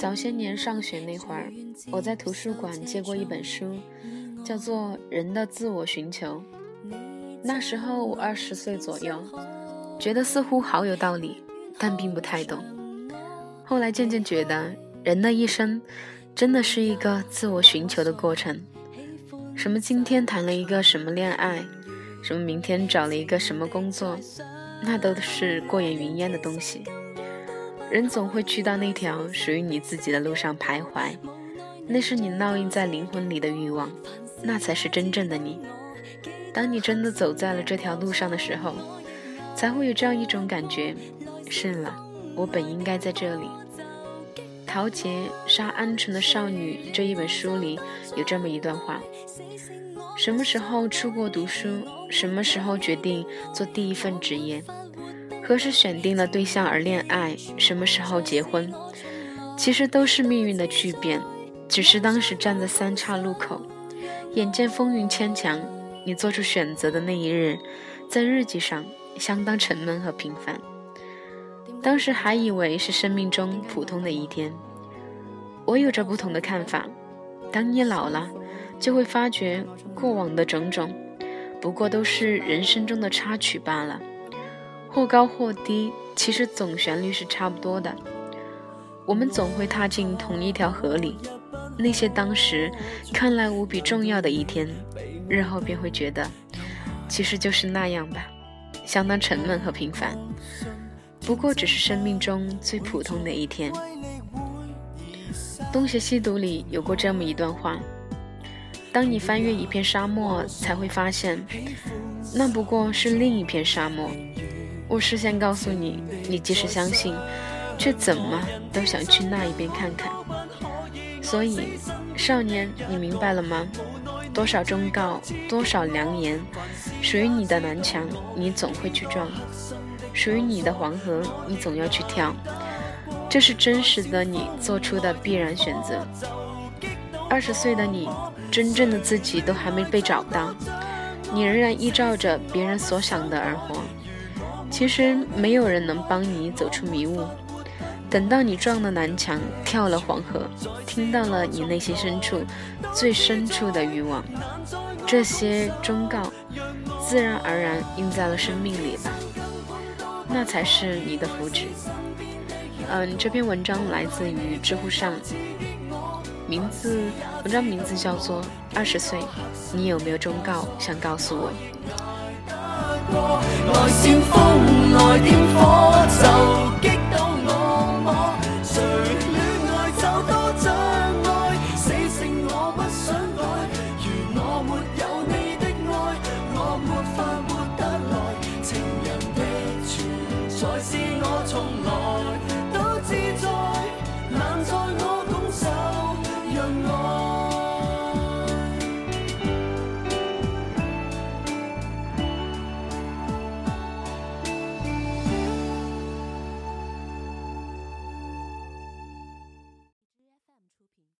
早些年上学那会儿，我在图书馆借过一本书，叫做《人的自我寻求》。那时候我二十岁左右，觉得似乎好有道理，但并不太懂。后来渐渐觉得，人的一生真的是一个自我寻求的过程。什么今天谈了一个什么恋爱，什么明天找了一个什么工作，那都是过眼云烟的东西。人总会去到那条属于你自己的路上徘徊，那是你烙印在灵魂里的欲望，那才是真正的你。当你真的走在了这条路上的时候，才会有这样一种感觉：是了，我本应该在这里。陶杰杀鹌鹑的少女这一本书里有这么一段话：什么时候出国读书？什么时候决定做第一份职业？何时选定了对象而恋爱？什么时候结婚？其实都是命运的巨变，只是当时站在三岔路口，眼见风云牵强，你做出选择的那一日，在日记上相当沉闷和平凡。当时还以为是生命中普通的一天。我有着不同的看法。当你老了，就会发觉过往的种种，不过都是人生中的插曲罢了。或高或低，其实总旋律是差不多的。我们总会踏进同一条河里，那些当时看来无比重要的一天，日后便会觉得，其实就是那样吧，相当沉闷和平凡。不过只是生命中最普通的一天。东邪西毒里有过这么一段话：当你翻越一片沙漠，才会发现，那不过是另一片沙漠。我事先告诉你，你即使相信，却怎么都想去那一边看看。所以，少年，你明白了吗？多少忠告，多少良言，属于你的南墙，你总会去撞；属于你的黄河，你总要去跳。这是真实的你做出的必然选择。二十岁的你，真正的自己都还没被找到，你仍然依照着别人所想的而活。其实没有人能帮你走出迷雾。等到你撞了南墙，跳了黄河，听到了你内心深处最深处的欲望，这些忠告自然而然印在了生命里吧。那才是你的福祉。嗯，这篇文章来自于知乎上，名字文章名字叫做《二十岁》，你有没有忠告想告诉我？过来煽风来点火就激到我么谁恋爱就多障碍死性我不想改。如我没有你的爱我没法活得来。情人的存在是我从来